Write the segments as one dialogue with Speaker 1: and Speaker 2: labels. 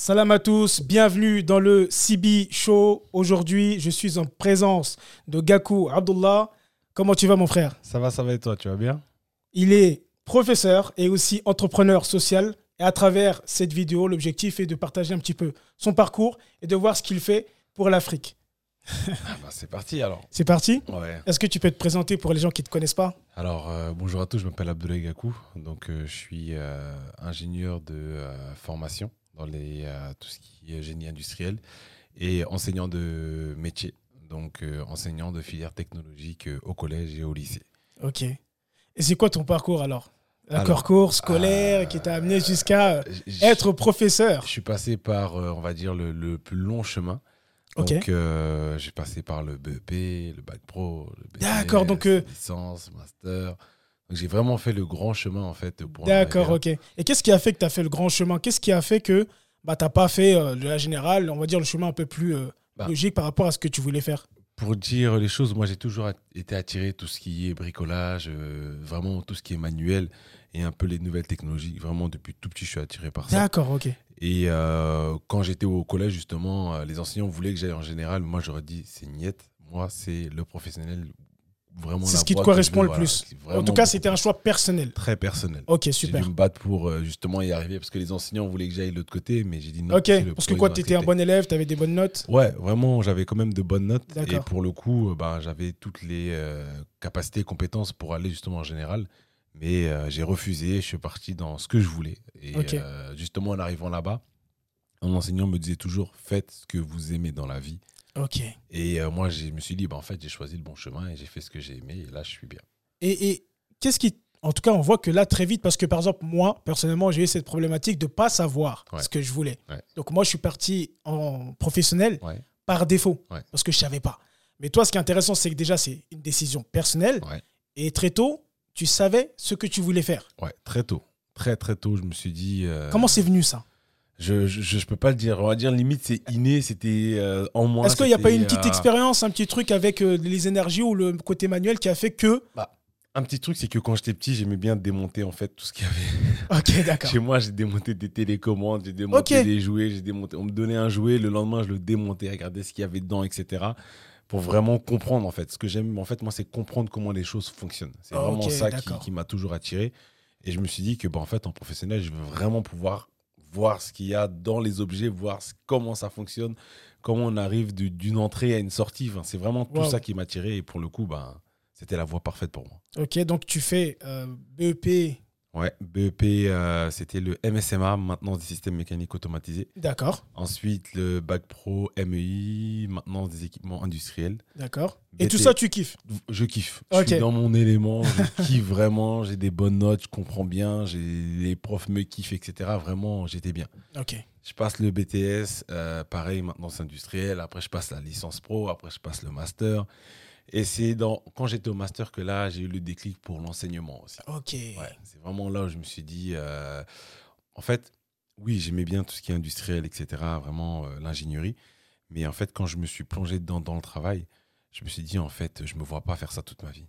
Speaker 1: Salam à tous, bienvenue dans le CB Show. Aujourd'hui, je suis en présence de Gakou Abdullah. Comment tu vas mon frère?
Speaker 2: Ça va, ça va et toi, tu vas bien?
Speaker 1: Il est professeur et aussi entrepreneur social. Et à travers cette vidéo, l'objectif est de partager un petit peu son parcours et de voir ce qu'il fait pour l'Afrique.
Speaker 2: Ah bah, c'est parti alors.
Speaker 1: C'est parti?
Speaker 2: Ouais.
Speaker 1: Est-ce que tu peux te présenter pour les gens qui ne te connaissent pas?
Speaker 2: Alors, euh, bonjour à tous, je m'appelle Abdoulaye Gakou. Donc, euh, je suis euh, ingénieur de formation dans les, euh, tout ce qui est génie industriel et enseignant de métier. Donc, euh, enseignant de filière technologique euh, au collège et au lycée.
Speaker 1: Ok. Et c'est quoi ton parcours alors? Un parcours scolaire
Speaker 2: euh,
Speaker 1: qui t'a amené jusqu'à être professeur?
Speaker 2: Je suis passé par, on va dire, le, le plus long chemin.
Speaker 1: Ok.
Speaker 2: Donc, euh, j'ai passé par le BEP, le bac pro, le BTS,
Speaker 1: D'accord, donc, euh,
Speaker 2: licence, master. Donc, j'ai vraiment fait le grand chemin en fait
Speaker 1: D'accord, ok. Et qu'est-ce qui a fait que tu as fait le grand chemin? Qu'est-ce qui a fait que bah, tu n'as pas fait euh, de la générale, on va dire le chemin un peu plus euh,
Speaker 2: Bah.
Speaker 1: logique par rapport à ce que tu voulais faire?
Speaker 2: Pour dire les choses, moi j'ai toujours été attiré tout ce qui est bricolage, euh, vraiment tout ce qui est manuel et un peu les nouvelles technologies. Vraiment depuis tout petit, je suis attiré par ça.
Speaker 1: D'accord, ok.
Speaker 2: Et euh, quand j'étais au collège, justement, euh, les enseignants voulaient que j'aille en général. Moi j'aurais dit c'est niette. Moi c'est le professionnel. Vraiment
Speaker 1: C'est ce qui te correspond le plus. En tout cas, c'était un choix personnel.
Speaker 2: très personnel.
Speaker 1: Ok,
Speaker 2: J'ai
Speaker 1: super.
Speaker 2: dû me battre pour euh, justement y arriver parce que les enseignants voulaient que j'aille de l'autre côté, mais j'ai dit non.
Speaker 1: Ok, parce que quoi, tu étais un bon élève, tu avais des bonnes notes?
Speaker 2: Ouais, vraiment, j'avais quand même de bonnes notes. Et pour le coup, euh, ben, j'avais toutes les euh, capacités et compétences pour aller justement en général. Mais euh, j'ai refusé, je suis parti dans ce que je voulais. Et justement, en arrivant là-bas, mon enseignant me disait toujours faites ce que vous aimez dans la vie.
Speaker 1: Ok.
Speaker 2: Et euh, moi, je me suis dit, ben, en fait, j'ai choisi le bon chemin et j'ai fait ce que j'ai aimé. Et là, je suis bien.
Speaker 1: Et, et qu'est-ce qui. En tout cas, on voit que là, très vite, parce que par exemple, moi, personnellement, j'ai eu cette problématique de ne pas savoir
Speaker 2: Ouais.
Speaker 1: ce que je voulais.
Speaker 2: Ouais.
Speaker 1: Donc, moi, je suis parti en professionnel
Speaker 2: Ouais.
Speaker 1: par défaut, parce que je ne savais pas. Mais toi, ce qui est intéressant, c'est que déjà, c'est une décision personnelle. Et très tôt, tu savais ce que tu voulais faire.
Speaker 2: Ouais, très tôt. Très, très tôt, je me suis dit. euh,
Speaker 1: Comment c'est venu ça?
Speaker 2: Je, je, je peux pas le dire. On va dire limite, c'est inné, c'était euh, en moi.
Speaker 1: Est-ce qu'il n'y a pas
Speaker 2: c'était,
Speaker 1: une petite
Speaker 2: euh,
Speaker 1: expérience, un petit truc avec euh, les énergies ou le côté manuel qui a fait que.
Speaker 2: Un petit truc, c'est que quand j'étais petit, j'aimais bien démonter en fait tout ce qu'il y avait.
Speaker 1: Ok, d'accord.
Speaker 2: Chez moi, j'ai démonté des télécommandes, j'ai démonté des jouets, j'ai démonté. On me donnait un jouet, le lendemain, je le démontais, regarder ce qu'il y avait dedans, etc. Pour vraiment comprendre en fait. Ce que j'aime, en fait, moi, c'est comprendre comment les choses fonctionnent. C'est vraiment ça qui m'a toujours attiré. Et je me suis dit que, bah, en fait, en professionnel, je veux vraiment pouvoir voir ce qu'il y a dans les objets, voir ce- comment ça fonctionne, comment on arrive d'une entrée à une sortie. Enfin, c'est vraiment tout ça qui m'a attiré. Et pour le coup, bah, c'était la voie parfaite pour moi.
Speaker 1: Ok, donc tu fais euh, BEP.
Speaker 2: Ouais, BEP, euh, c'était le MSMA, maintenance des systèmes mécaniques automatisés.
Speaker 1: D'accord,
Speaker 2: Ensuite, le bac pro MEI, maintenance des équipements industriels.
Speaker 1: d'accord. Et tout ça, tu kiffes?
Speaker 2: Je kiffe. Je suis dans mon élément. Je kiffe vraiment. J'ai des bonnes notes. Je comprends bien. J'ai les profs me kiffent, etc. Vraiment, j'étais bien.
Speaker 1: Ok.
Speaker 2: Je passe le BTS, euh, pareil, maintenance industrielle. Après, je passe la licence pro. Après, je passe le master. Et c'est dans quand j'étais au master que là, j'ai eu le déclic pour l'enseignement aussi.
Speaker 1: Ok.
Speaker 2: Ouais, c'est vraiment là où je me suis dit, euh, en fait, oui, j'aimais bien tout ce qui est industriel, etc., vraiment euh, l'ingénierie. Mais en fait, quand je me suis plongé dedans dans le travail, je me suis dit, en fait, je me vois pas faire ça toute ma vie.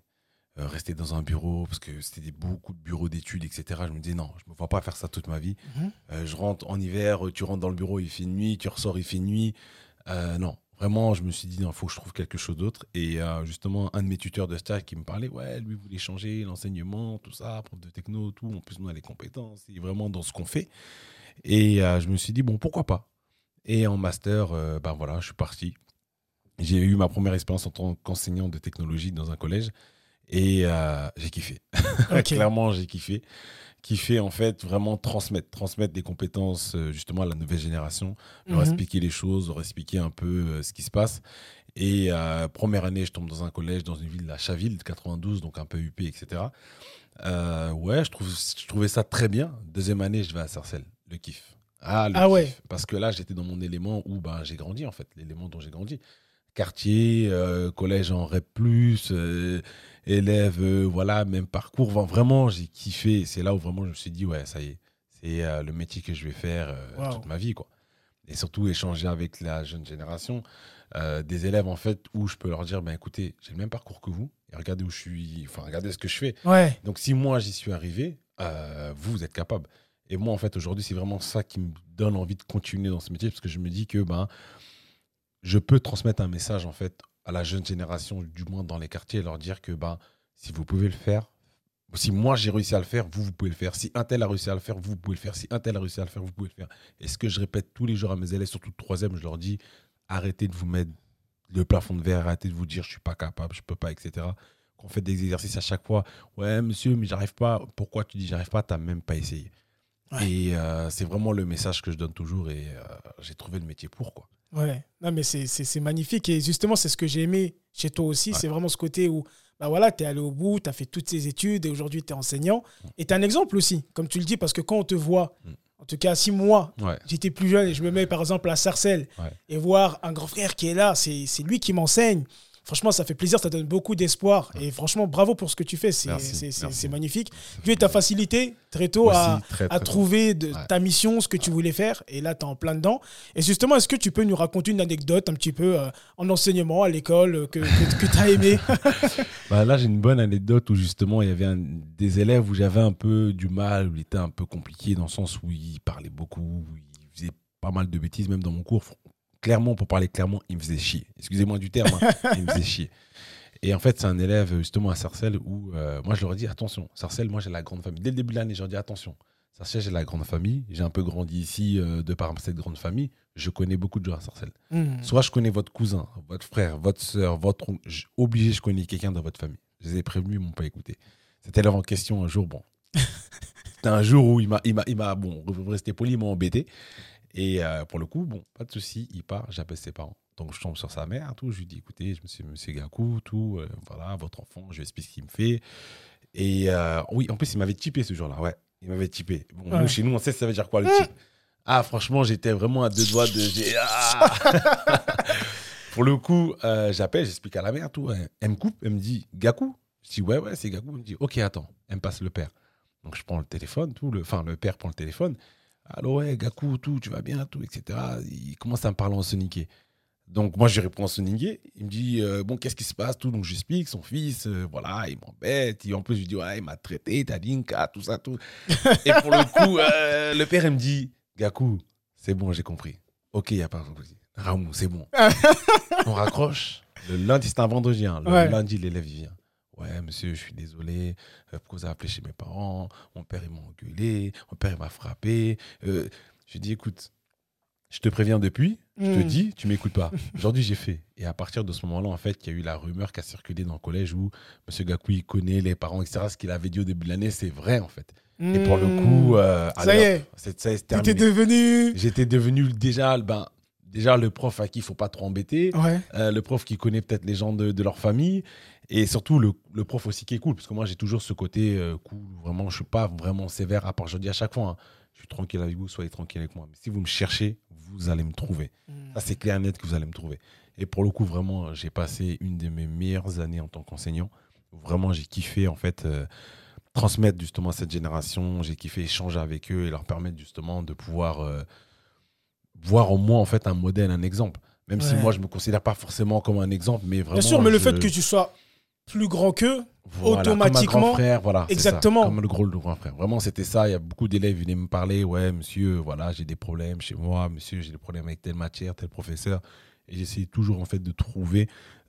Speaker 2: Euh, rester dans un bureau, parce que c'était beaucoup de bureaux d'études, etc. Je me disais, non, je me vois pas faire ça toute ma vie.
Speaker 1: Mhm.
Speaker 2: Je rentre en hiver, tu rentres dans le bureau, il fait nuit, tu ressors, il fait nuit. Non, vraiment, je me suis dit, il faut que je trouve quelque chose d'autre. Et euh, justement, un de mes tuteurs de stage qui me parlait, ouais, lui voulait changer l'enseignement, tout ça, prof de techno, tout. En plus, on a les compétences, et vraiment dans ce qu'on fait. Et euh, je me suis dit, bon, pourquoi pas? Et en master, euh, ben voilà, je suis parti. J'ai eu ma première expérience en tant qu'enseignant de technologie dans un collège. Et euh, j'ai kiffé. Clairement, j'ai kiffé. Kiffé, en fait, vraiment transmettre. Transmettre des compétences, euh, justement, à la nouvelle génération. Leur
Speaker 1: Mhm.
Speaker 2: expliquer les choses, leur expliquer un peu euh, ce qui se passe. Et euh, première année, je tombe dans un collège, dans une ville, la Chaville, de 92, donc un peu UP, etc. Euh, ouais, je, trouve, je trouvais ça très bien. Deuxième année, je vais à Sarcelles. Le kiff. Ah, le
Speaker 1: Ah
Speaker 2: kiff.
Speaker 1: ouais.
Speaker 2: Parce que là, j'étais dans mon élément où ben, j'ai grandi, en fait. L'élément dont j'ai grandi. Quartier, euh, collège en REP+, euh, élève, euh, voilà, même parcours. Enfin, vraiment, j'ai kiffé. C'est là où vraiment je me suis dit, ouais, ça y est, c'est le métier que je vais faire
Speaker 1: Wow.
Speaker 2: toute ma vie, quoi. Et surtout échanger avec la jeune génération, des élèves, en fait, où je peux leur dire, ben écoutez, j'ai le même parcours que vous, et regardez où je suis, enfin, regardez ce que je fais.
Speaker 1: Ouais.
Speaker 2: Donc, si moi, j'y suis arrivé, euh, vous, vous êtes capable. Et moi, en fait, aujourd'hui, c'est vraiment ça qui me donne envie de continuer dans ce métier parce que je me dis que ben, je peux transmettre un message, en fait, à la jeune génération, du moins dans les quartiers, et leur dire que ben, si vous pouvez le faire, si moi j'ai réussi à le faire, vous, vous pouvez le faire. Si un tel a réussi à le faire, vous, vous pouvez le faire. Si un tel a réussi à le faire, vous pouvez le faire. Et ce que je répète tous les jours à mes élèves, surtout troisième, je leur dis arrêtez de vous mettre le plafond de verre, arrêtez de vous dire je suis pas capable, je peux pas, etc. Qu'on fait des exercices à chaque fois. Ouais, monsieur, mais j'arrive pas. Pourquoi tu dis j'arrive pas? T'as même pas essayé. Et euh, c'est vraiment le message que je donne toujours et euh, j'ai trouvé le métier pour quoi.
Speaker 1: Ouais, non, mais c'est magnifique. Et justement, c'est ce que j'ai aimé chez toi aussi. C'est vraiment ce côté où bah voilà, tu es allé au bout, tu as fait toutes ces études et aujourd'hui tu es enseignant. Et tu es un exemple aussi, comme tu le dis, parce que quand on te voit, mm. en tout cas, si moi, j'étais plus jeune et je me mets par exemple à Sarcelles et voir un grand frère qui est là, c'est lui qui m'enseigne franchement, ça fait plaisir, ça donne beaucoup d'espoir. Et franchement, bravo pour ce que tu fais. C'est magnifique. Dieu t'a facilité très tôt à, trouver de, ta mission, ce que tu voulais faire. Et là, tu es en plein dedans. Et justement, est-ce que tu peux nous raconter une anecdote un petit peu euh, en enseignement à l'école euh, que, que, tu as aimé?
Speaker 2: Bah Là, j'ai une bonne anecdote où justement, il y avait un, des élèves où j'avais un peu du mal, où il était un peu compliqué dans le sens où il parlait beaucoup, où il faisait pas mal de bêtises, même dans mon cours clairement, pour parler clairement, il me faisait chier. Excusez-moi du terme, hein, il me faisait chier. Et en fait, c'est un élève justement à Sarcelles où euh, moi je leur ai dit attention, Sarcelles, moi j'ai la grande famille. Dès le début de l'année, je leur ai dit attention, Sarcelles, j'ai la grande famille. J'ai un peu grandi ici euh, de par cette grande famille. Je connais beaucoup de gens à Sarcelles. Hmm. Soit je connais votre cousin, votre frère, votre soeur, votre oncle. Obligé, je connais quelqu'un dans votre famille. Je les ai prévenus, ils m'ont pas écouté. Cet élève en question, un jour, bon. C'était un jour où il m'a, il m'a, bon, rester poli, il m'a embêté. Et euh, pour le coup, bon, pas de souci, il part, j'appelle ses parents. Donc je tombe sur sa mère, tout, je lui dis écoutez, je suis monsieur Gakou, tout, euh, voilà, votre enfant, je lui explique ce qu'il me fait. Et euh, oui, en plus, il m'avait typé ce jour-là, ouais, il m'avait typé. Bon, nous, chez nous, on sait ça veut dire quoi le type. Ah, franchement, j'étais vraiment à deux doigts de. Ah pour le coup, j'appelle, j'explique à la mère, tout. Elle me coupe, elle me dit Gakou? Je dis ouais, ouais, c'est Gakou. Elle me dit ok, attends, elle me passe le père. Donc je prends le téléphone, tout, le, enfin, le père prend le téléphone. Allô, ouais, Gaku, tout, tu vas bien, tout, etc. Il commence à me parler en soniqué. Donc, moi, je réponds en soniqué. Il me dit, euh, bon, qu'est-ce qui se passe, tout? Donc, j'explique, son fils, euh, voilà, il m'embête. Et en plus, je lui dis, ouais, il m'a traité, dit tout ça, tout. et pour le coup, euh, le père, il me dit, Gaku, c'est bon, j'ai compris. Ok, il n'y a pas de souci. Ramou, c'est bon. On raccroche. Le lundi, c'est un vendredi. Hein. Le lundi, l'élève, il vient. Ouais, monsieur, je suis désolé. Euh, pourquoi vous avez appelé chez mes parents? Mon père, il m'a engueulé. Mon père, il m'a frappé. Euh, je lui ai dit, écoute, je te préviens depuis. Je te hmm. dis, tu m'écoutes pas. Aujourd'hui, j'ai fait. Et à partir de ce moment-là, en fait, il y a eu la rumeur qui a circulé dans le collège où monsieur Gakoui connaît les parents, etc. Ce qu'il avait dit au début de l'année, c'est vrai, en fait. Et pour le hmm. coup,
Speaker 1: euh, ça y est, c'est devenu.
Speaker 2: J'étais devenu déjà, ben, déjà le prof à qui il faut pas trop embêter, euh, le prof qui connaît peut-être les gens de, leur famille, et surtout le, prof aussi qui est cool, parce que moi j'ai toujours ce côté euh, cool, vraiment je suis pas vraiment sévère, à part je dis à chaque fois, hein, je suis tranquille avec vous, soyez tranquille avec moi. Mais si vous me cherchez, vous allez me trouver. Hmm. Ça c'est clair et net que vous allez me trouver. Et pour le coup, vraiment, j'ai passé une de mes meilleures années en tant qu'enseignant. Vraiment, j'ai kiffé en fait. Euh, transmettre justement à cette génération, j'ai kiffé échanger avec eux et leur permettre justement de pouvoir voir en moi en fait un modèle, un exemple. Même si moi je me considère pas forcément comme un exemple, mais vraiment.
Speaker 1: Bien sûr, mais le fait que tu sois plus grand qu'eux, automatiquement. Comme un grand
Speaker 2: frère, voilà.
Speaker 1: Exactement.
Speaker 2: comme le gros le grand frère. Vraiment, c'était ça. Il y a beaucoup d'élèves venaient me parler. Ouais, monsieur, voilà, j'ai des problèmes chez moi. Monsieur, j'ai des problèmes avec telle matière, tel professeur. Et j'essayais toujours en fait de trouver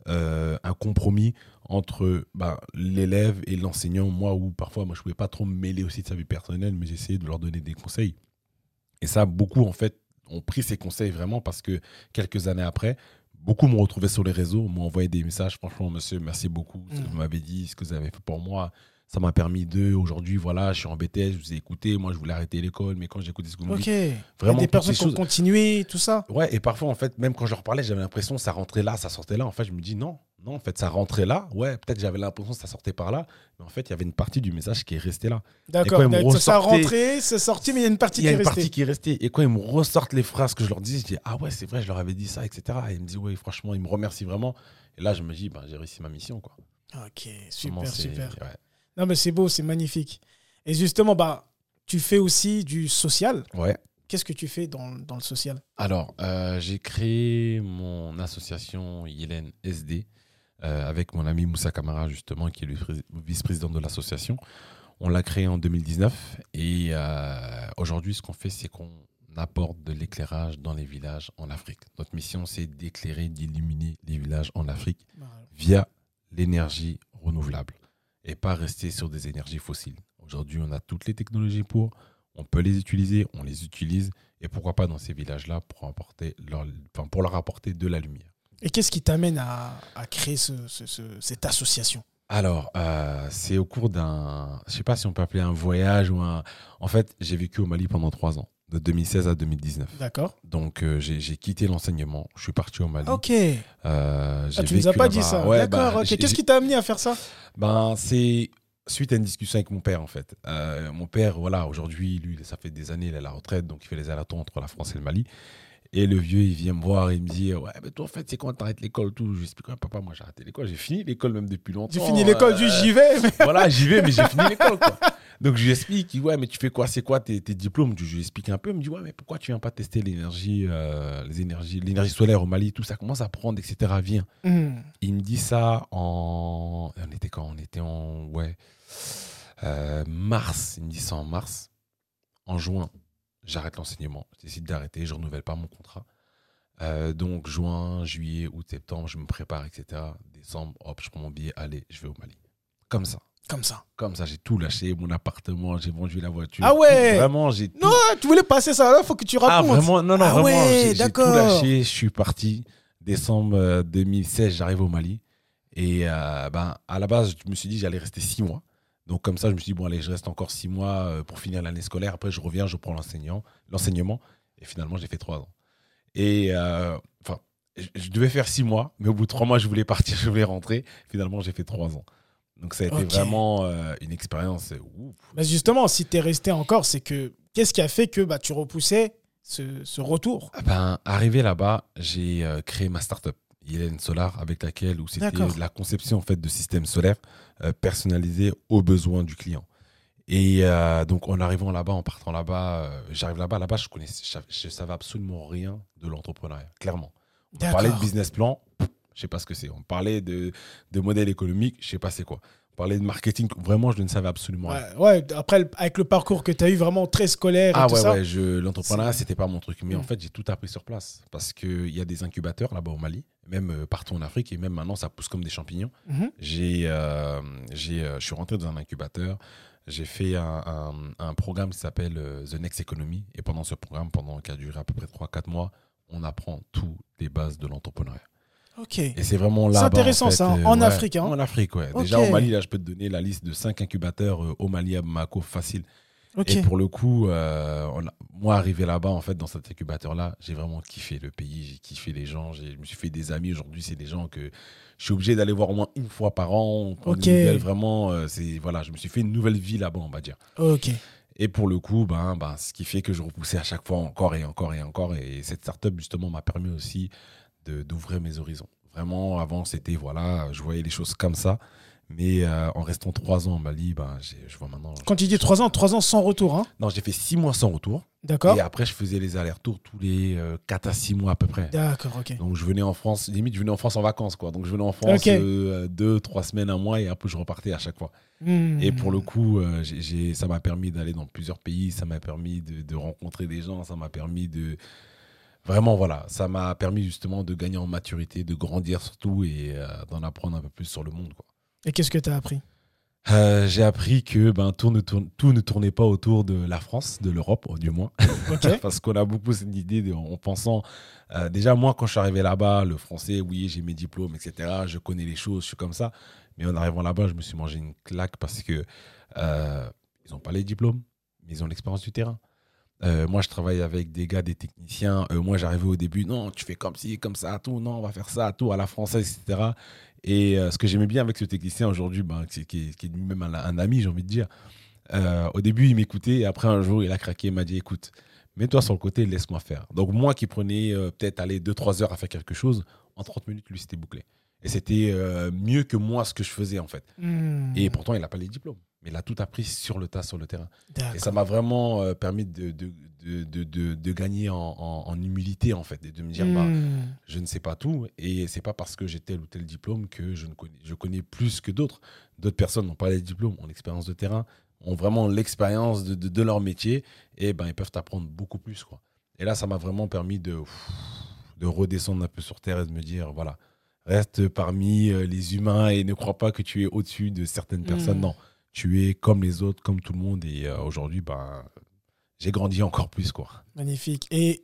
Speaker 2: euh, un compromis entre bah, l'élève et l'enseignant. Moi, où parfois, moi, je pouvais pas trop me mêler aussi de sa vie personnelle, mais j'essayais de leur donner des conseils. Et ça, beaucoup en fait ont pris ces conseils vraiment parce que quelques années après, beaucoup m'ont retrouvé sur les réseaux, m'ont envoyé des messages. Franchement, monsieur, merci beaucoup. Ce que mm. vous m'avez dit, ce que vous avez fait pour moi, ça m'a permis de. Aujourd'hui, voilà, je suis en BTS, je vous ai écouté. Moi, je voulais arrêter l'école, mais quand écouté ce que vous
Speaker 1: me dites, vraiment. Il y a des personnes qui ont continué, tout ça.
Speaker 2: Ouais, et parfois, en fait, même quand je leur parlais, j'avais l'impression que ça rentrait là, ça sortait là. En fait, je me dis non, non, en fait, ça rentrait là. Ouais, peut-être j'avais l'impression que ça sortait par là. Mais en fait, il y avait une partie du message qui est restée là.
Speaker 1: D'accord. Ça rentrait, c'est sorti, mais il y a une partie qui est restée. Il y a une partie
Speaker 2: qui est restée. Et quand ils me ressortent les phrases que je leur dis, je dis Ah ouais, c'est vrai, je leur avais dit ça, etc. Et ils me disent Ouais, franchement, ils me remercient vraiment. Et là, je me dis bah, J'ai réussi ma mission. Quoi.
Speaker 1: Ok, super, super. Non, mais c'est beau, c'est magnifique. Et justement, bah, tu fais aussi du social.
Speaker 2: Ouais.
Speaker 1: Qu'est-ce que tu fais dans, dans le social?
Speaker 2: Alors, euh, j'ai créé mon association Yélène SD. Euh, avec mon ami Moussa Kamara, justement, qui est le vice-président de l'association. On l'a créé en 2019 et euh, aujourd'hui, ce qu'on fait, c'est qu'on apporte de l'éclairage dans les villages en Afrique. Notre mission, c'est d'éclairer, d'illuminer les villages en Afrique via l'énergie renouvelable et pas rester sur des énergies fossiles. Aujourd'hui, on a toutes les technologies pour, on peut les utiliser, on les utilise et pourquoi pas dans ces villages-là pour, apporter leur, enfin, pour leur apporter de la lumière.
Speaker 1: Et qu'est-ce qui t'amène à, à, créer ce, ce, cette association?
Speaker 2: Alors, euh, c'est au cours d'un, je sais pas si on peut appeler un voyage ou un. En fait, j'ai vécu au Mali pendant trois ans, de 2016 à 2019.
Speaker 1: D'accord.
Speaker 2: Donc, euh, j'ai quitté l'enseignement, je suis parti au Mali.
Speaker 1: Ok.
Speaker 2: Euh,
Speaker 1: ah, tu nous as pas dit ça. Ouais, D'accord. Bah, Qu'est-ce qui t'a amené à faire ça?
Speaker 2: Ben, c'est suite à une discussion avec mon père en fait. mon père, voilà, aujourd'hui, lui, ça fait des années, il est à la retraite, donc il fait les allers entre la France et le Mali. Et le vieux, il vient me voir et il me dit Ouais, mais toi, en fait, c'est quand t'arrêtes l'école, tout. Je lui explique Papa, moi, j'ai arrêté l'école. J'ai fini l'école même depuis longtemps.
Speaker 1: J'ai fini l'école, euh, j'y vais.
Speaker 2: Voilà, j'y vais, mais j'ai fini l'école, quoi. Donc, je lui explique Ouais, mais tu fais quoi? C'est quoi tes, tes, diplômes Je lui explique un peu. Il me dit Ouais, mais pourquoi tu viens pas tester l'énergie, euh, les énergies, l'énergie solaire au Mali, tout ça? Commence à prendre, etc. Viens. Hmm. Il me dit ça en. On était quand? On était en. Ouais. Euh, mars. Il me dit ça en mars. En juin, j'arrête l'enseignement. Je décide d'arrêter, je renouvelle pas mon contrat. Euh, donc juin, juillet, août, septembre, je me prépare, etc. Décembre, hop, je prends mon billet, allez, je vais au Mali. Comme ça.
Speaker 1: Comme ça.
Speaker 2: Comme ça, j'ai tout lâché, mon appartement, j'ai vendu la voiture.
Speaker 1: Ah ouais
Speaker 2: Vraiment, j'ai
Speaker 1: Non, tu voulais passer ça, il faut que tu racontes.
Speaker 2: Ah vraiment, non, non, ah vraiment, j'ai tout lâché, je suis parti. Décembre 2016, euh, j'arrive au Mali. Et euh, ben, à la base, je me suis dit j'allais rester six mois. Donc comme ça, je me suis dit, bon, allez, je reste encore six mois euh, pour finir l'année scolaire. Après, je reviens, je prends l'enseignant, l'enseignement. Et finalement, j'ai fait trois ans. Et euh, enfin, je devais faire six mois, mais au bout de trois mois, je voulais partir, je voulais rentrer. Finalement, j'ai fait trois ans. Donc ça a été vraiment euh, une expérience.
Speaker 1: Mais justement, si tu es resté encore, c'est que qu'est-ce qui a fait que bah, tu repoussais ce, ce retour?
Speaker 2: Ah ben, Arrivé là-bas, j'ai créé ma start-up. Hélène Solar avec laquelle où c'était la conception en fait de systèmes solaires euh, personnalisés aux besoins du client. Et euh, donc en arrivant là-bas, en partant là-bas, euh, j'arrive là-bas, là-bas je connaissais, je, savais absolument rien de l'entrepreneuriat, clairement. On parlait de business plan, je sais pas ce que c'est. On parlait de, de modèle économique, je sais pas c'est quoi parler de marketing, vraiment, je ne savais absolument
Speaker 1: rien. Ouais, après, avec le parcours que tu as eu, vraiment très scolaire.
Speaker 2: Ah
Speaker 1: et tout
Speaker 2: ouais,
Speaker 1: ça,
Speaker 2: ouais, l'entrepreneuriat, c'était pas mon truc. Mais en mm. fait, j'ai tout appris sur place. Parce qu'il y a des incubateurs là-bas au Mali, même euh, partout en Afrique, et même maintenant, ça pousse comme des champignons. Mm-hmm. J'ai, euh, j'ai, euh, je suis rentré dans un incubateur. J'ai fait un, un, programme qui s'appelle The Next Economy. Et pendant ce programme, pendant, qui a duré à peu près 3-4 mois, on apprend tout des bases de l'entrepreneuriat. Et c'est vraiment là.
Speaker 1: C'est intéressant ça, euh, en Afrique. Hein.
Speaker 2: En Afrique, ouais. Déjà au Mali, là, je peux te donner la liste de 5 incubateurs euh, au Mali à Bamako, facile. Et pour le coup, euh, moi, arrivé là-bas, en fait, dans cet incubateur-là, j'ai vraiment kiffé le pays, j'ai kiffé les gens, je me suis fait des amis. Aujourd'hui, c'est des gens que je suis obligé d'aller voir au moins une fois par an. On des vraiment, c'est voilà, je me suis fait une nouvelle vie là-bas, on va dire.
Speaker 1: Ok.
Speaker 2: Et pour le coup, ben, ben, ce qui fait que je repoussais à chaque fois encore et encore et encore. Et cette startup, justement, m'a permis aussi d'ouvrir mes horizons. Vraiment, avant, c'était, voilà, je voyais les choses comme ça. Mais euh, en restant trois ans au Mali, ben, je vois maintenant.
Speaker 1: Quand tu dis trois ans, trois ans sans retour, hein
Speaker 2: Non, j'ai fait six mois sans retour.
Speaker 1: D'accord.
Speaker 2: Et après, je faisais les allers-retours tous les euh, quatre à six mois à peu près.
Speaker 1: D'accord, ok.
Speaker 2: Donc, je venais en France, limite, je venais en France en vacances, quoi. Donc, je venais en France euh, deux, trois semaines, un mois, et après, je repartais à chaque fois. Hmm. Et pour le coup, ça m'a permis d'aller dans plusieurs pays, ça m'a permis de, de rencontrer des gens, ça m'a permis de vraiment, voilà, ça m'a permis justement de gagner en maturité, de grandir surtout et euh, d'en apprendre un peu plus sur le monde. Quoi.
Speaker 1: Et qu'est-ce que tu as appris?
Speaker 2: Euh, J'ai appris que ben, tout, ne tourne, tout ne tournait pas autour de la France, de l'Europe, du moins. Parce qu'on a beaucoup cette idée en pensant. Euh, déjà, moi, quand je suis arrivé là-bas, le français, oui, j'ai mes diplômes, etc. Je connais les choses, je suis comme ça. Mais en arrivant là-bas, je me suis mangé une claque parce que ils n'ont pas les diplômes, mais ils ont l'expérience du terrain. Euh, moi, je travaille avec des gars, des techniciens. Euh, moi, j'arrivais au début, non, tu fais comme ci, comme ça, tout, non, on va faire ça, tout, à la française, etc. Et euh, ce que j'aimais bien avec ce technicien aujourd'hui, ben, qui, qui, est lui-même un, ami, j'ai envie de dire, au début, il m'écoutait, et après, un jour, il a craqué, il m'a dit, écoute, mets-toi sur le côté, laisse-moi faire. Donc, moi qui prenais peut-être aller 2-3 heures à faire quelque chose, en 30 minutes, lui, c'était bouclé. Et c'était mieux que moi ce que je faisais, en fait. Hmm. Et pourtant, il n'a pas les diplômes mais il a tout appris sur le tas, sur le terrain. Et ça m'a vraiment euh, permis de, de, de, de, de gagner en, en, humilité, en fait, et de me dire, bah, hmm. je ne sais pas tout, et c'est pas parce que j'ai tel ou tel diplôme que je, ne connais, je connais plus que d'autres. D'autres personnes n'ont pas les diplômes, ont l'expérience de terrain. ont vraiment l'expérience de, leur métier et ben, ils peuvent t'apprendre beaucoup plus. Quoi. Et là, ça m'a vraiment permis de, de redescendre un peu sur terre et de me dire voilà, reste parmi euh, les humains et ne crois pas que tu es au-dessus de certaines personnes.
Speaker 1: Mm.
Speaker 2: Non, tu es comme les autres, comme tout le monde. Et euh, aujourd'hui, ben, j'ai grandi encore plus. Quoi.
Speaker 1: Magnifique. Et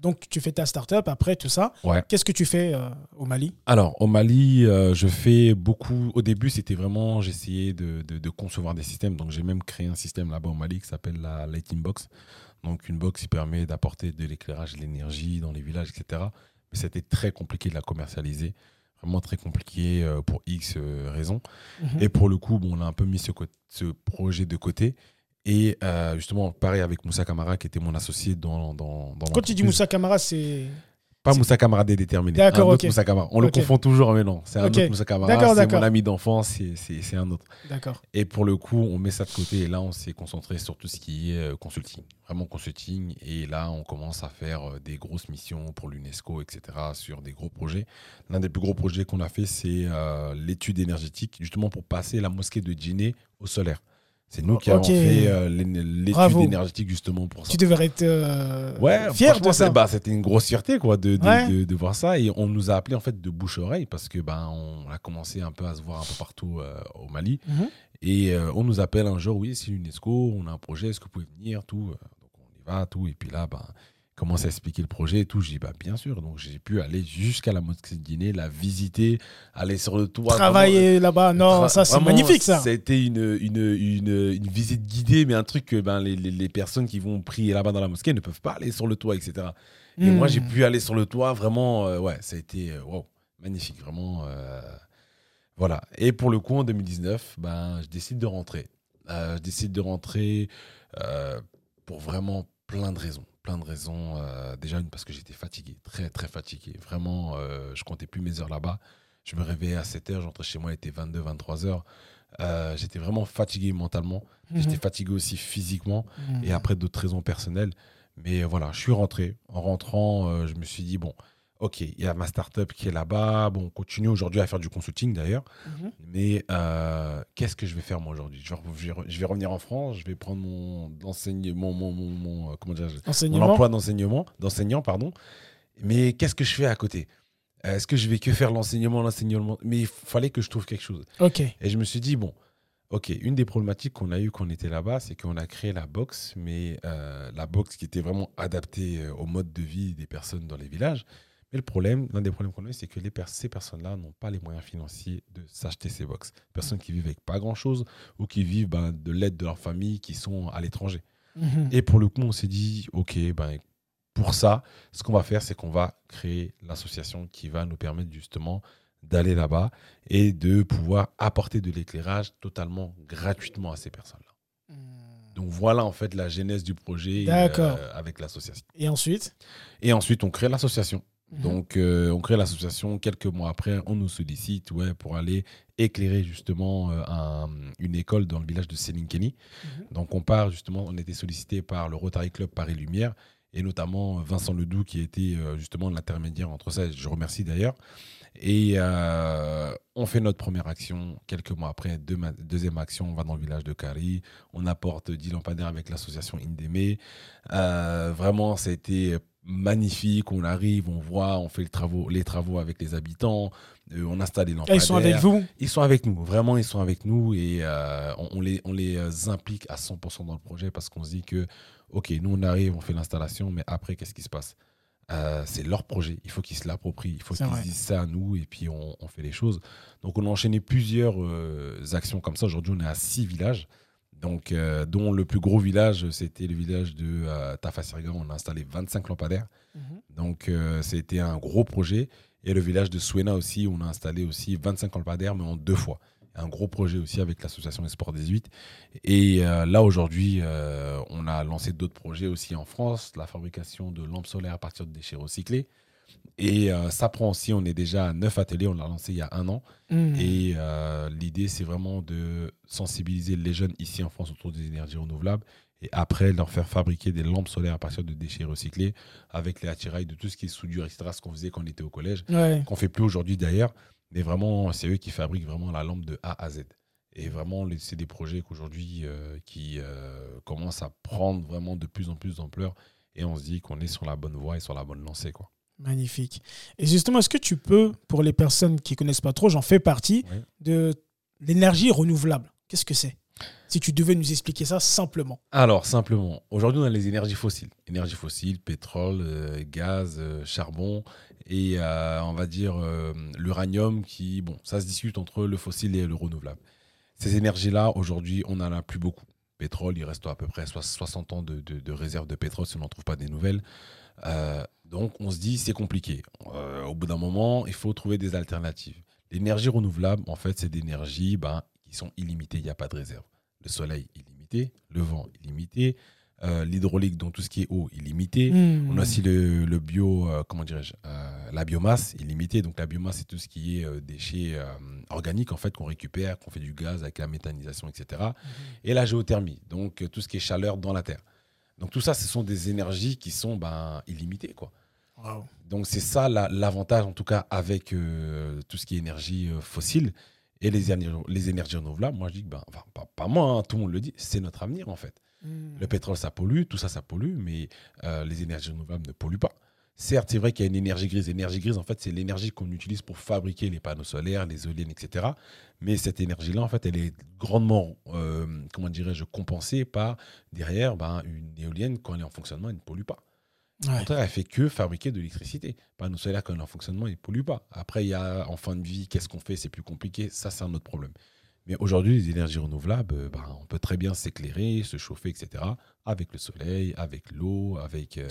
Speaker 1: donc, tu fais ta start-up après tout ça.
Speaker 2: Ouais.
Speaker 1: Qu'est-ce que tu fais euh, au Mali?
Speaker 2: Alors, au Mali, euh, je fais beaucoup. Au début, c'était vraiment, j'essayais de, de- de concevoir des systèmes. Donc, j'ai même créé un système là-bas au Mali qui s'appelle la Lighting Box. Donc, une box qui permet d'apporter de l'éclairage, de l'énergie dans les villages, etc. Mais c'était très compliqué de la commercialiser. Vraiment très compliqué euh, pour X euh, raisons.
Speaker 1: Mhm.
Speaker 2: Et pour le coup, bon, on a un peu mis ce, projet de côté. Et euh, justement, pareil avec Moussa Kamara, qui était mon associé dans, dans, dans
Speaker 1: Quand tu dis. Moussa Camara, c'est.
Speaker 2: Pas Moussa Camara déterminé.
Speaker 1: D'accord,
Speaker 2: un autre
Speaker 1: ok.
Speaker 2: Moussa Camara. On le confond toujours, mais non. C'est un autre Moussa Camara.
Speaker 1: D'accord,
Speaker 2: C'est mon ami d'enfance, c'est un autre.
Speaker 1: D'accord.
Speaker 2: Et pour le coup, on met ça de côté. Et là, on s'est concentré sur tout ce qui est euh, consulting. Vraiment consulting. Et là, on commence à faire euh, des grosses missions pour l'UNESCO, etc. sur des gros projets. L'un des plus gros projets qu'on a fait, c'est euh, l'étude énergétique, justement pour passer la mosquée de Djiné au solaire. C'est nous qui avons fait euh, l'é- l'étude énergétique justement pour ça.
Speaker 1: Tu devrais être euh,
Speaker 2: Ouais,
Speaker 1: fier de ça.
Speaker 2: bah, c'était une grosse fierté quoi, de, de,
Speaker 1: Ouais.
Speaker 2: de- de voir ça. Et on nous a appelé en fait de bouche-oreille parce que ben, on a commencé un peu à se voir un peu partout euh, au Mali.
Speaker 1: Mhm.
Speaker 2: Et euh, on nous appelle un jour, oui, c'est l'UNESCO, on a un projet, est-ce que vous pouvez venir tout. Donc on y va, tout. Et puis là, ben, commence à expliquer le projet et tout. Je dis, bah, bien sûr. Donc j'ai pu aller jusqu'à la mosquée de Guinée, la visiter, aller sur le toit.
Speaker 1: Travailler là-bas, non,
Speaker 2: Tra-
Speaker 1: ça c'est magnifique ça.
Speaker 2: C'était une, une, une, une visite guidée, mais un truc que ben, les, les, les personnes qui vont prier là-bas dans la mosquée ne peuvent pas aller sur le toit, etc. Et
Speaker 1: Hmm.
Speaker 2: moi, j'ai pu aller sur le toit, vraiment, euh, ouais, ça a été euh, wow, magnifique, vraiment. euh, voilà. Et pour le coup, en 2019, ben, je décide de rentrer. Euh, je décide de rentrer euh, pour vraiment plein de raisons. Plein de raisons. euh, déjà, une, parce que j'étais fatigué, très, très fatigué. Vraiment, euh, je comptais plus mes heures là-bas. Je me réveillais à 7 heures, j'entrais chez moi, il était 22, 23 heures. Euh, j'étais vraiment fatigué mentalement.
Speaker 1: Mhm.
Speaker 2: J'étais fatigué aussi physiquement
Speaker 1: Mhm.
Speaker 2: et après d'autres raisons personnelles. Mais voilà, je suis rentré. En rentrant, je me suis dit, bon, ok, il y a ma startup qui est là-bas. Bon, on continue aujourd'hui à faire du consulting d'ailleurs.
Speaker 1: Mhm.
Speaker 2: Mais euh, qu'est-ce que je vais faire moi aujourd'hui? Je, vais- je revenir en France, je vais prendre mon, enseignement, mon, mon, mon, euh, comment dire, mon
Speaker 1: Enseignement.
Speaker 2: emploi d'enseignement, d'enseignant, pardon. Mais qu'est-ce que je fais à côté? Euh, Est-ce que je vais que faire l'enseignement, l'enseignement? Mais il fallait que je trouve quelque chose.
Speaker 1: Ok.
Speaker 2: Et je me suis dit, bon, ok, une des problématiques qu'on a eues quand on était là-bas, c'est qu'on a créé la box, mais euh, la box qui était vraiment adaptée au mode de vie des personnes dans les villages. Mais le problème, l'un des problèmes qu'on a eu, c'est que les ces personnes-là n'ont pas les moyens financiers de s'acheter ces box. Personnes qui vivent avec pas grand-chose ou qui vivent ben, de l'aide de leur famille qui sont à l'étranger.
Speaker 1: Mhm.
Speaker 2: Et pour le coup, on s'est dit, OK, ben, pour ça, ce qu'on va faire, c'est qu'on va créer l'association qui va nous permettre justement d'aller là-bas et de pouvoir apporter de l'éclairage totalement gratuitement à ces personnes-là. Donc voilà en fait la genèse du projet euh,
Speaker 1: D'accord.
Speaker 2: avec l'association.
Speaker 1: Et ensuite?
Speaker 2: Et ensuite, on crée l'association.
Speaker 1: Mhm.
Speaker 2: Donc, euh, on crée l'association. Quelques mois après, on nous sollicite ouais, pour aller éclairer justement euh, un- une école dans le village de Selinkeni.
Speaker 1: Mhm.
Speaker 2: Donc, on part justement, on était sollicité par le Rotary Club Paris Lumière et notamment Vincent Ledoux qui était euh, justement l'intermédiaire entre ça. Je remercie d'ailleurs. Et euh, on fait notre première action. Quelques mois après, deux deuxième action, on va dans le village de Kari. On apporte 10 lampadaires avec l'association Indemé. Euh, vraiment, ça a été magnifique. On arrive, on voit, on fait les travaux, les travaux avec les habitants. Euh, on installe les lampadaires.
Speaker 1: ils sont avec vous
Speaker 2: Ils sont avec nous, vraiment, ils sont avec nous et euh, on, on les, on les euh, implique à 100% dans le projet parce qu'on se dit que, OK, nous on arrive, on fait l'installation, mais après, qu'est-ce qui se passe? Euh, C'est leur projet, il faut qu'ils se l'approprient, il faut qu'ils disent ça à nous et puis on, on fait les choses. Donc on a enchaîné plusieurs actions comme ça. Aujourd'hui, on est à six villages. Donc, euh, dont le plus gros village, c'était le village de euh, Tafasirga. On a installé 25 lampadaires.
Speaker 1: Mhm.
Speaker 2: Donc, euh, c'était un gros projet. Et le village de Suena aussi, on a installé aussi 25 lampadaires, mais en deux fois. Un gros projet aussi avec l'association Esport 18. Et euh, là, aujourd'hui, on a lancé d'autres projets aussi en France, la fabrication de lampes solaires à partir de déchets recyclés. Et euh, ça prend aussi, on est déjà à neuf ateliers, on l'a lancé il y a un an.
Speaker 1: Mhm.
Speaker 2: Et euh, l'idée, c'est vraiment de sensibiliser les jeunes ici en France autour des énergies renouvelables et après leur faire fabriquer des lampes solaires à partir de déchets recyclés avec les attirails de tout ce qui est soudure, etc. Ce qu'on faisait quand on était au collège,
Speaker 1: Ouais.
Speaker 2: qu'on fait plus aujourd'hui d'ailleurs. Mais vraiment, c'est eux qui fabriquent vraiment la lampe de A à Z. Et vraiment, c'est des projets qu'aujourd'hui euh, qui commencent à prendre vraiment de plus en plus d'ampleur. Et on se dit qu'on est sur la bonne voie et sur la bonne lancée. Quoi.
Speaker 1: Magnifique. Et justement, est-ce que tu peux, pour les personnes qui connaissent pas trop, j'en fais partie,
Speaker 2: Oui.
Speaker 1: de l'énergie renouvelable? Qu'est-ce que c'est? Si tu devais nous expliquer ça simplement.
Speaker 2: Alors, simplement, aujourd'hui, on a les énergies fossiles. Énergie fossile, pétrole, euh, gaz, euh, charbon et, euh, on va dire, l'uranium qui, bon, ça se discute entre le fossile et le renouvelable. Ces énergies-là, aujourd'hui, on n'en a plus beaucoup. Pétrole, il reste à peu près soix- 60 ans de, de, de réserve de pétrole si on n'en trouve pas des nouvelles. Euh, donc, on se dit, c'est compliqué. Euh, au bout d'un moment, il faut trouver des alternatives. L'énergie renouvelable, en fait, c'est des énergies ben, qui sont illimitées, il n'y a pas de réserve. Le soleil, illimité. Le vent, illimité. Euh, L'hydraulique, donc tout ce qui est eau, illimité.
Speaker 1: Hmm.
Speaker 2: On a aussi le, le bio, comment dirais-je, la biomasse illimitée. Donc la biomasse, c'est tout ce qui est déchets organiques en fait qu'on récupère, qu'on fait du gaz avec la méthanisation, etc. Et la géothermie, donc tout ce qui est chaleur dans la terre. Donc tout ça, ce sont des énergies qui sont ben, illimitées, quoi. Donc c'est ça la- l'avantage en tout cas avec euh, tout ce qui est énergie euh, fossile et les énergies, les énergies renouvelables. Moi je dis que ben, enfin, pas, pas moi, hein, tout le monde le dit, c'est notre avenir en fait.
Speaker 1: Hmm.
Speaker 2: Le pétrole, ça pollue, tout ça, ça pollue, mais euh, les énergies renouvelables ne polluent pas. Certes, c'est vrai qu'il y a une énergie grise. L'énergie grise, en fait, c'est l'énergie qu'on utilise pour fabriquer les panneaux solaires, les éoliennes, etc. Mais cette énergie-là, en fait, elle est grandement, euh, comment dirais-je, compensée par, derrière, ben, une éolienne, quand elle est en fonctionnement, elle ne pollue pas. Au
Speaker 1: Ouais.
Speaker 2: contraire, elle fait que fabriquer de l'électricité. Panneaux solaires, quand elle est en fonctionnement, ils ne polluent pas. Après, il y a en fin de vie, qu'est-ce qu'on fait? C'est plus compliqué. Ça, c'est un autre problème. Mais aujourd'hui, les énergies renouvelables, euh, ben, on peut très bien s'éclairer, se chauffer, etc. Avec le soleil, avec l'eau, avec euh,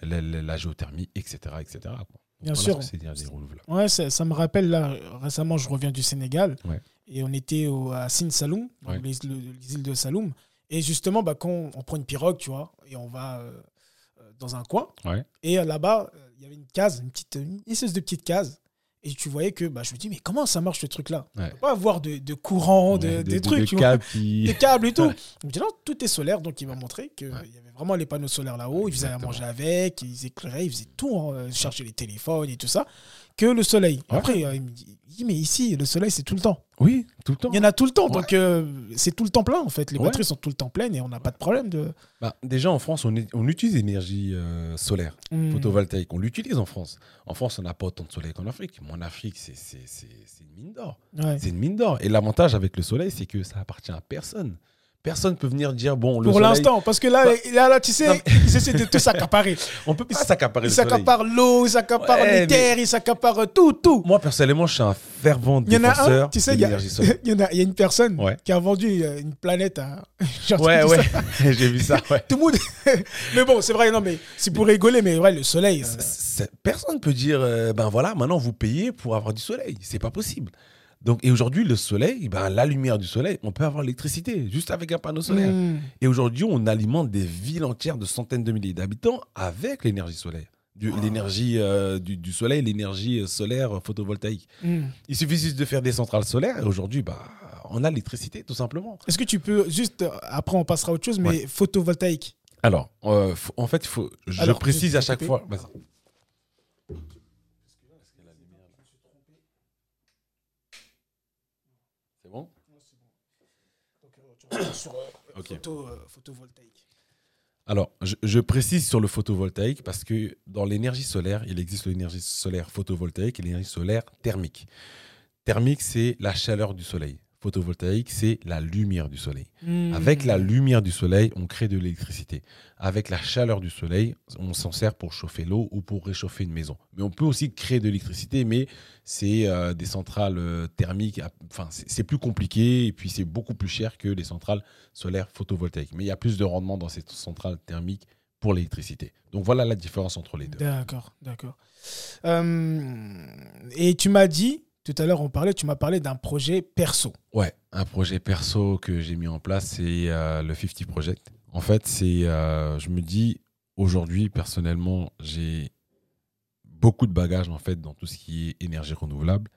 Speaker 2: la, la- la géothermie, etc. etc. quoi.
Speaker 1: Bien
Speaker 2: voilà
Speaker 1: sûr.
Speaker 2: ce.
Speaker 1: Ouais, ça, ça me rappelle, là, récemment, je reviens du Sénégal.
Speaker 2: Ouais.
Speaker 1: Et on était au, à Sin Saloum,
Speaker 2: Ouais.
Speaker 1: les, le- les îles de Saloum. Et justement, bah, quand on prend une pirogue, tu vois, et on va euh, dans un coin. Et là-bas, il y avait une case, une petite une espèce de petite case. Et tu voyais que, bah, je me dis, mais comment ça marche ce truc-là?
Speaker 2: Ouais.
Speaker 1: On peut pas avoir de, de courant, de,
Speaker 2: Ouais,
Speaker 1: des trucs,
Speaker 2: câbles qui-
Speaker 1: des câbles et tout.
Speaker 2: Ouais.
Speaker 1: Il me dit, non, tout est solaire. Donc, il m'a montré qu'il y avait vraiment les panneaux solaires là-haut. Ils faisaient à manger avec, ils éclairaient, ils faisaient tout, hein, euh, charger les téléphones et tout ça, que le soleil.
Speaker 2: Ouais.
Speaker 1: Après, euh, il me dit, mais ici, le soleil, c'est tout le temps.
Speaker 2: Oui, tout le temps.
Speaker 1: Il y en a tout le temps.
Speaker 2: Ouais.
Speaker 1: Donc, euh, c'est tout le temps plein, en fait. Les
Speaker 2: Ouais.
Speaker 1: batteries sont tout le temps pleines et on n'a pas de problème de.
Speaker 2: Bah, déjà, en France, on, est- on utilise l'énergie euh, solaire.
Speaker 1: Hmm.
Speaker 2: photovoltaïque. On l'utilise en France. En France, on n'a pas autant de soleil qu'en Afrique. Mais en Afrique, c'est c'est- c'est- c'est une mine d'or. C'est une mine d'or. Et l'avantage avec le soleil, c'est que ça appartient à personne. Personne peut venir dire bon, le
Speaker 1: Pour
Speaker 2: soleil,
Speaker 1: l'instant, parce que là,
Speaker 2: Bah,
Speaker 1: là, là, tu sais,
Speaker 2: non,
Speaker 1: ils essaient de tout s'accaparer.
Speaker 2: on peut pas s'accaparer
Speaker 1: Ils
Speaker 2: le soleil.
Speaker 1: s'accaparent l'eau, ils s'accaparent
Speaker 2: Ouais,
Speaker 1: les
Speaker 2: mais-
Speaker 1: terres, ils s'accaparent tout, tout.
Speaker 2: Moi, personnellement, je suis un fervent
Speaker 1: Il y en a un,
Speaker 2: défenseur
Speaker 1: tu sais, il y, a- y y une personne
Speaker 2: Ouais.
Speaker 1: qui a vendu euh, une planète à.
Speaker 2: Ouais, ouais, j'ai vu ça. Ouais.
Speaker 1: Tout le monde. mais bon, c'est vrai, non, mais c'est pour rigoler, mais ouais, le soleil. euh,
Speaker 2: Personne peut dire euh, ben voilà, maintenant vous payez pour avoir du soleil. C'est pas possible. Donc, et aujourd'hui, le soleil, ben, la lumière du soleil, on peut avoir l'électricité juste avec un panneau solaire.
Speaker 1: hmm.
Speaker 2: Et aujourd'hui, on alimente des villes entières de centaines de milliers d'habitants avec l'énergie solaire. Du- L'énergie euh, du, du soleil, l'énergie euh, solaire euh, photovoltaïque.
Speaker 1: Hmm.
Speaker 2: Il suffit juste de faire des centrales solaires et aujourd'hui, bah, on a l'électricité tout simplement.
Speaker 1: Est-ce que tu peux juste. Après, on passera à autre chose, mais photovoltaïque?
Speaker 2: Alors, euh, en fait, faut, je
Speaker 1: Alors,
Speaker 2: précise à chaque fois.
Speaker 1: Sur euh, photo, euh, photovoltaïque.
Speaker 2: Alors, je, je précise sur le photovoltaïque parce que dans l'énergie solaire, il existe l'énergie solaire photovoltaïque et l'énergie solaire thermique. Thermique, c'est la chaleur du soleil. Photovoltaïque, c'est la lumière du soleil.
Speaker 1: Hmm.
Speaker 2: Avec la lumière du soleil, on crée de l'électricité. Avec la chaleur du soleil, on s'en sert pour chauffer l'eau ou pour réchauffer une maison. Mais on peut aussi créer de l'électricité, mais c'est euh, des centrales euh, thermiques. Enfin, c'est c'est plus compliqué et puis c'est beaucoup plus cher que les centrales solaires photovoltaïques. Mais il y a plus de rendement dans ces centrales thermiques pour l'électricité. Donc voilà la différence entre les deux.
Speaker 1: D'accord, d'accord. Euh, et tu m'as dit, tout à l'heure on parlait, tu m'as parlé d'un projet perso.
Speaker 2: Ouais, un projet perso que j'ai mis en place, c'est euh, le 50 Project. En fait, c'est, euh, je me dis, aujourd'hui, personnellement, j'ai beaucoup de bagages en fait dans tout ce qui est énergie renouvelable.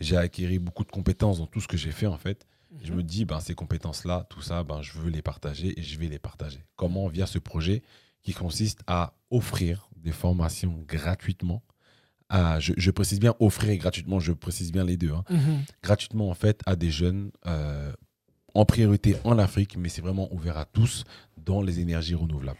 Speaker 2: J'ai acquis beaucoup de compétences dans tout ce que j'ai fait en fait. Je me dis, ben, ces compétences-là, tout ça, ben, je veux les partager et je vais les partager. Comment? Via ce projet qui consiste à offrir des formations gratuitement. À, je, je précise bien offrir gratuitement, je précise bien les deux. hein
Speaker 1: Mhm.
Speaker 2: gratuitement en fait à des jeunes euh, en priorité en Afrique, mais c'est vraiment ouvert à tous dans les énergies renouvelables.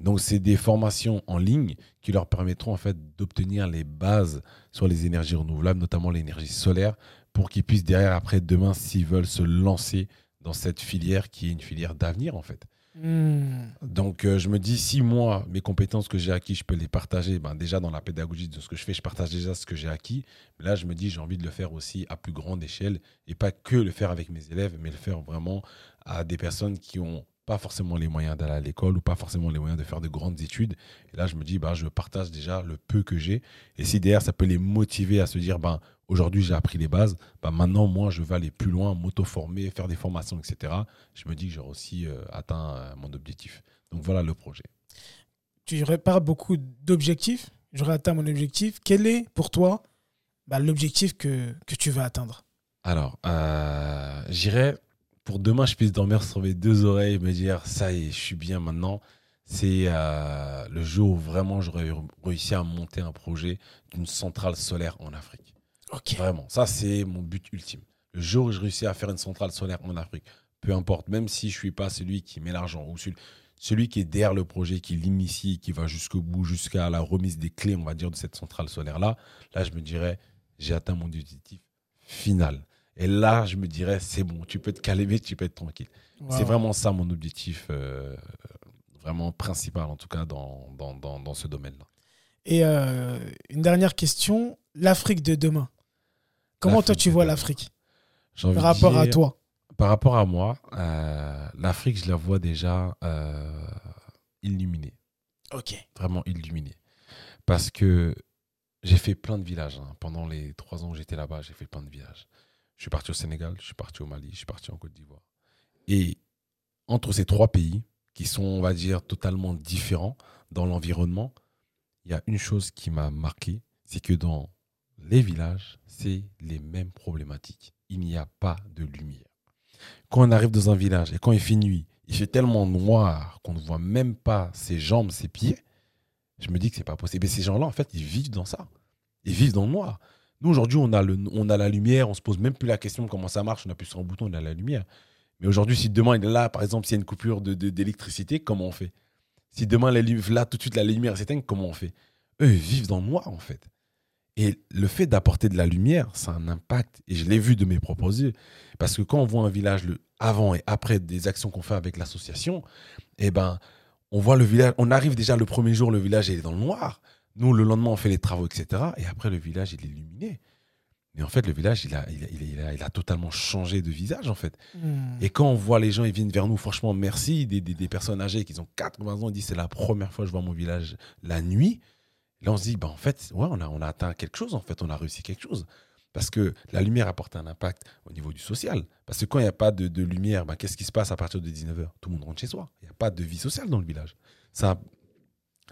Speaker 2: Donc, c'est des formations en ligne qui leur permettront en fait d'obtenir les bases sur les énergies renouvelables, notamment l'énergie solaire, pour qu'ils puissent derrière, après, demain, s'ils veulent se lancer dans cette filière qui est une filière d'avenir en fait.
Speaker 1: Hmm.
Speaker 2: Donc, euh, je me dis, si moi, mes compétences que j'ai acquis, je peux les partager, ben, déjà dans la pédagogie de ce que je fais, je partage déjà ce que j'ai acquis. Mais là, je me dis, j'ai envie de le faire aussi à plus grande échelle et pas que le faire avec mes élèves, mais le faire vraiment à des personnes qui ont pas forcément les moyens d'aller à l'école ou pas forcément les moyens de faire de grandes études. Et là, je me dis, bah, je partage déjà le peu que j'ai. Et si derrière, ça peut les motiver à se dire, ben, aujourd'hui, j'ai appris les bases, ben, maintenant, moi, je vais aller plus loin, m'auto-former, faire des formations, etc. Je me dis que j'aurai aussi euh, atteint euh, mon objectif. Donc voilà le projet.
Speaker 1: Tu répares beaucoup d'objectifs. J'aurais atteint mon objectif. Quel est pour toi bah, l'objectif que, que tu veux atteindre?
Speaker 2: Alors, euh, j'irai pour demain, je puisse dormir sur mes deux oreilles et me dire ça y est, je suis bien maintenant. C'est euh, le jour où vraiment j'aurais réussi à monter un projet d'une centrale solaire en Afrique. Vraiment, ça c'est mon but ultime. Le jour où je réussis à faire une centrale solaire en Afrique, peu importe, même si je suis pas celui qui met l'argent ou celui, celui qui est derrière le projet, qui l'initie, qui va jusqu'au bout, jusqu'à la remise des clés, on va dire, de cette centrale solaire-là, là, je me dirais, j'ai atteint mon objectif final. Et là, je me dirais, c'est bon, tu peux te calmer, tu peux être tranquille.
Speaker 1: Wow.
Speaker 2: C'est vraiment ça mon objectif, euh, vraiment principal, en tout cas, dans, dans, dans, dans ce domaine-là.
Speaker 1: Et euh, une dernière question l'Afrique de demain. Comment toi tu vois l'Afrique par rapport à toi
Speaker 2: Par rapport à moi, euh, l'Afrique, je la vois déjà illuminée,
Speaker 1: Ok.
Speaker 2: vraiment illuminée. Parce que j'ai fait plein de villages. hein. Pendant les trois ans où j'étais là-bas, j'ai fait plein de villages. Je suis parti au Sénégal, je suis parti au Mali, je suis parti en Côte d'Ivoire. Et entre ces trois pays, qui sont, on va dire, totalement différents dans l'environnement, il y a une chose qui m'a marqué, c'est que dans les villages, c'est les mêmes problématiques. Il n'y a pas de lumière. Quand on arrive dans un village et quand il fait nuit, il fait tellement noir qu'on ne voit même pas ses jambes, ses pieds, je me dis que c'est pas possible. Et ces gens-là, en fait, ils vivent dans ça. Ils vivent dans le noir. Nous, aujourd'hui, on, a la lumière, on se pose même plus la question de comment ça marche, on appuie sur un bouton, on a la lumière. Mais aujourd'hui, si demain, il est là, par exemple, s'il y a une coupure d'électricité, comment on fait? Si demain, là, tout de suite, la lumière s'éteint, comment on fait? Eux, ils vivent dans le noir, en fait. Et le fait d'apporter de la lumière, ça a un impact. Et je l'ai vu de mes propres yeux. Parce que quand on voit un village avant et après des actions qu'on fait avec l'association, eh ben, on voit le village, on arrive déjà le premier jour, le village il est dans le noir. Nous, le lendemain, on fait les travaux, etc. Et après, le village, il est illuminé. Mais en fait, le village, il a, il a, il a- il a- il a totalement changé de visage, en fait.
Speaker 1: Hmm.
Speaker 2: Et quand on voit les gens, ils viennent vers nous, franchement, merci. Des, des, des personnes âgées qui ont 80 ans, ils disent c'est la première fois que je vois mon village la nuit. Là, on se dit, bah, en fait, ouais, on a, on a atteint quelque chose, en fait, on a réussi quelque chose. Parce que la lumière apporte un impact au niveau du social. Parce que quand il n'y a pas de, de lumière, bah, qu'est-ce qui se passe à partir de 19h Tout le monde rentre chez soi. Il n'y a pas de vie sociale dans le village. Ça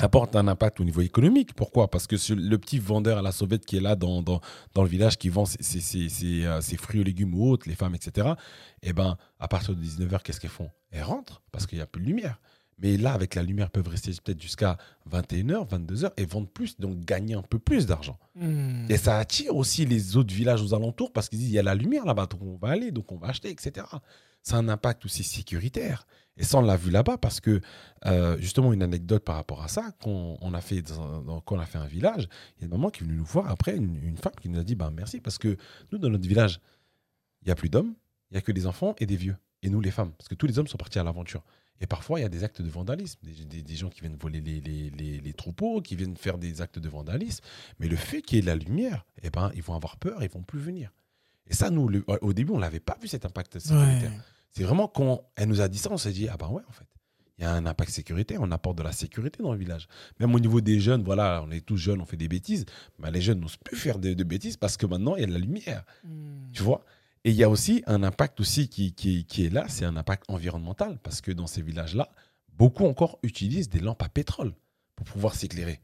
Speaker 2: apporte un impact au niveau économique. Pourquoi? Parce que le petit vendeur à la sauvette qui est là dans, le village, qui vend ses, ses- ses- euh, fruits légumes ou autres, les femmes, etc., eh ben, à partir de 19h, qu'est-ce qu'elles font? Elles rentrent parce qu'il n'y a plus de lumière. Mais là, avec la lumière, peuvent rester peut-être jusqu'à 21h, 22h et vendre plus, donc gagner un peu plus d'argent.
Speaker 1: Hmm.
Speaker 2: Et ça attire aussi les autres villages aux alentours parce qu'ils disent il y a la lumière là-bas, donc on va aller, donc on va acheter, etc. C'est un impact aussi sécuritaire. Et ça, on l'a vu là-bas parce que, euh, justement, une anecdote par rapport à ça, quand on a fait, dans un- dans- quand on a fait un village, il y a une maman qui est venue nous voir après, une, une femme qui nous a dit bah, merci parce que nous, dans notre village, il n'y a plus d'hommes, il n'y a que des enfants et des vieux. Et nous, les femmes, parce que tous les hommes sont partis à l'aventure. Et parfois, il y a des actes de vandalisme, des, des- des gens qui viennent voler les, les- les- les troupeaux, qui viennent faire des actes de vandalisme. Mais le fait qu'il y ait de la lumière, eh ben, ils vont avoir peur, ils vont plus venir. Et ça, nous, le- au début, on l'avait pas vu cet impact sécuritaire.
Speaker 1: Ouais.
Speaker 2: C'est vraiment quand elle nous a dit ça, on s'est dit ah ben ouais en fait. Il y a un impact sécuritaire, on apporte de la sécurité dans le village. Même au niveau des jeunes, voilà, on est tous jeunes, on fait des bêtises, mais les jeunes n'osent plus faire de, de bêtises parce que maintenant il y a de la lumière,
Speaker 1: Hmm.
Speaker 2: tu vois? Et il y a aussi un impact aussi qui, est là, c'est un impact environnemental parce que dans ces villages-là, beaucoup encore utilisent des lampes à pétrole pour pouvoir s'éclairer.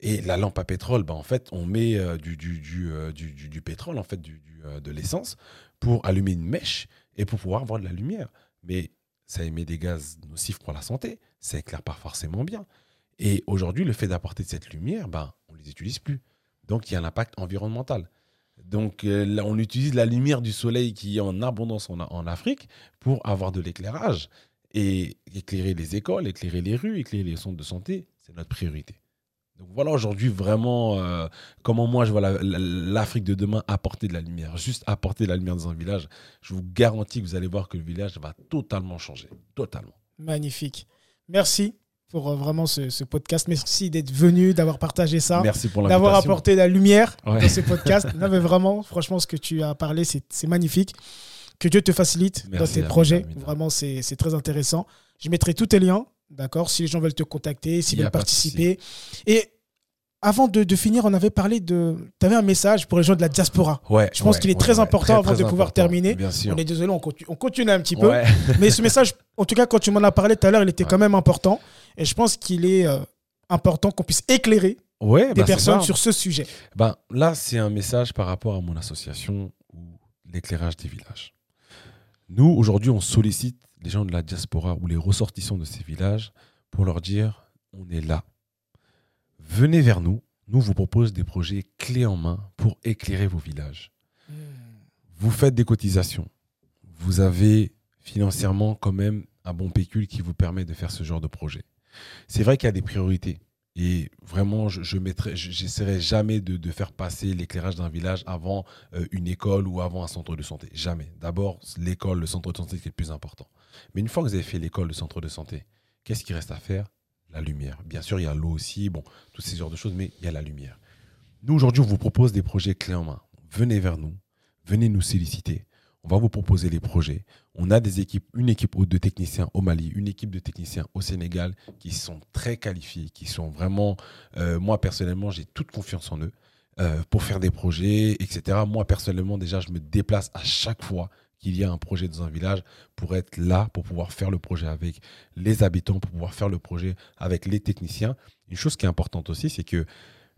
Speaker 2: Et la lampe à pétrole, ben, en fait, on met euh, du, du, euh, du, du- du pétrole, en fait, euh, de l'essence, pour allumer une mèche et pour pouvoir avoir de la lumière. Mais ça émet des gaz nocifs pour la santé, ça éclaire pas forcément bien. Et aujourd'hui, le fait d'apporter cette lumière, ben, on ne les utilise plus. Donc, il y a un impact environnemental. Donc, euh, là, on utilise la lumière du soleil qui est en abondance en, Afrique pour avoir de l'éclairage. Et éclairer les écoles, éclairer les rues, éclairer les centres de santé, c'est notre priorité. Donc voilà aujourd'hui vraiment euh, comment moi je vois la- la- l'Afrique de demain apporter de la lumière. Juste apporter de la lumière dans un village. Je vous garantis que vous allez voir que le village va totalement changer. Totalement.
Speaker 1: Magnifique. Merci pour euh, vraiment ce, ce podcast. Merci d'être venu, d'avoir partagé ça,
Speaker 2: Merci pour
Speaker 1: d'avoir apporté la lumière
Speaker 2: Ouais.
Speaker 1: dans ce podcast. non, mais vraiment, franchement, ce que tu as parlé, c'est magnifique. Que Dieu te facilite dans tes projets. Vraiment, c'est très intéressant. Je mettrai tous tes liens, d'accord, si les gens veulent te contacter, s'ils veulent participer. Et avant de, de finir, on avait parlé de. Tu avais un message pour les gens de la diaspora.
Speaker 2: Ouais,
Speaker 1: Je pense
Speaker 2: ouais,
Speaker 1: qu'il est très
Speaker 2: ouais.
Speaker 1: important
Speaker 2: Très,
Speaker 1: avant
Speaker 2: très
Speaker 1: de pouvoir terminer.
Speaker 2: Bien sûr.
Speaker 1: On est désolé, on continue, on continue un petit peu. Mais ce message, en tout cas, quand tu m'en as parlé tout à l'heure, il était quand même important. Et je pense qu'il est euh, important qu'on puisse éclairer
Speaker 2: Ouais,
Speaker 1: des
Speaker 2: bah,
Speaker 1: personnes sur ce sujet.
Speaker 2: Ben, là, c'est un message par rapport à mon association ou l'éclairage des villages. Nous, aujourd'hui, on sollicite les gens de la diaspora ou les ressortissants de ces villages pour leur dire on est là. Venez vers nous. Nous vous propose des projets clés en main pour éclairer vos villages. Vous faites des cotisations. Vous avez financièrement quand même un bon pécule qui vous permet de faire ce genre de projet. C'est vrai qu'il y a des priorités. Et vraiment, je, je jamais de, faire passer l'éclairage d'un village avant euh, une école ou avant un centre de santé. Jamais. D'abord, l'école, le centre de santé qui est le plus important. Mais une fois que vous avez fait l'école, le centre de santé, qu'est-ce qui reste à faire? La lumière. Bien sûr, il y a l'eau aussi, bon, tous ces genres de choses, mais il y a la lumière. Nous, aujourd'hui, on vous propose des projets clés en main. Venez vers nous, venez nous solliciter. On va vous proposer les projets. On a des équipes, une équipe de techniciens au Mali, une équipe de techniciens au Sénégal qui sont très qualifiés, qui sont vraiment, euh, moi personnellement, j'ai toute confiance en eux euh, pour faire des projets, etc. Moi personnellement, déjà, je me déplace à chaque fois qu'il y a un projet dans un village pour être là, pour pouvoir faire le projet avec les habitants, pour pouvoir faire le projet avec les techniciens. Une chose qui est importante aussi, c'est que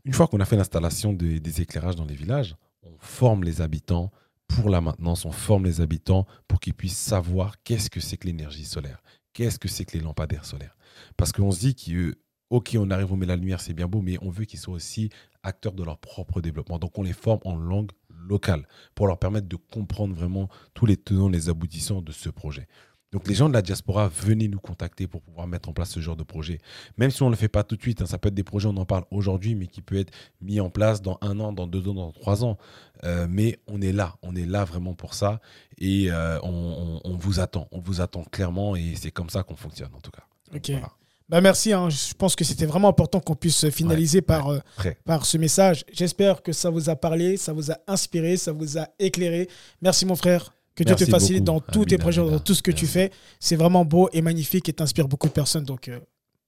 Speaker 2: une fois qu'on a fait l'installation des- des éclairages dans les villages, on forme les habitants pour la maintenance, on forme les habitants pour qu'ils puissent savoir qu'est-ce que c'est que l'énergie solaire, qu'est-ce que c'est que les lampadaires solaires. Parce qu'on se dit que, ok, on arrive, on met la lumière, c'est bien beau, mais on veut qu'ils soient aussi acteurs de leur propre développement. Donc on les forme en langue locale pour leur permettre de comprendre vraiment tous les tenants, les aboutissants de ce projet. Donc les gens de la diaspora, venez nous contacter pour pouvoir mettre en place ce genre de projet. Même si on ne le fait pas tout de suite, hein, ça peut être des projets, on en parle aujourd'hui, mais qui peut être mis en place dans un an, dans deux ans, dans trois ans. Euh, mais on est là, on est là vraiment pour ça et euh, on, on- on vous attend, on vous attend clairement et c'est comme ça qu'on fonctionne en tout cas. Donc,
Speaker 1: Ok.
Speaker 2: voilà.
Speaker 1: Bah merci, hein. je pense que c'était vraiment important qu'on puisse finaliser par, euh, par ce message. J'espère que ça vous a parlé, ça vous a inspiré, ça vous a éclairé. Merci mon frère. Que Dieu te facilite
Speaker 2: beaucoup.
Speaker 1: dans tous tes
Speaker 2: Amina,
Speaker 1: projets, dans tout ce que tu fais. C'est vraiment beau et magnifique et t'inspires beaucoup de personnes. Donc euh,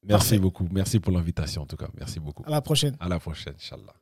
Speaker 2: Merci
Speaker 1: Parfait.
Speaker 2: beaucoup, merci pour l'invitation en tout cas, merci beaucoup.
Speaker 1: à la prochaine.
Speaker 2: À la prochaine, Inch'Allah.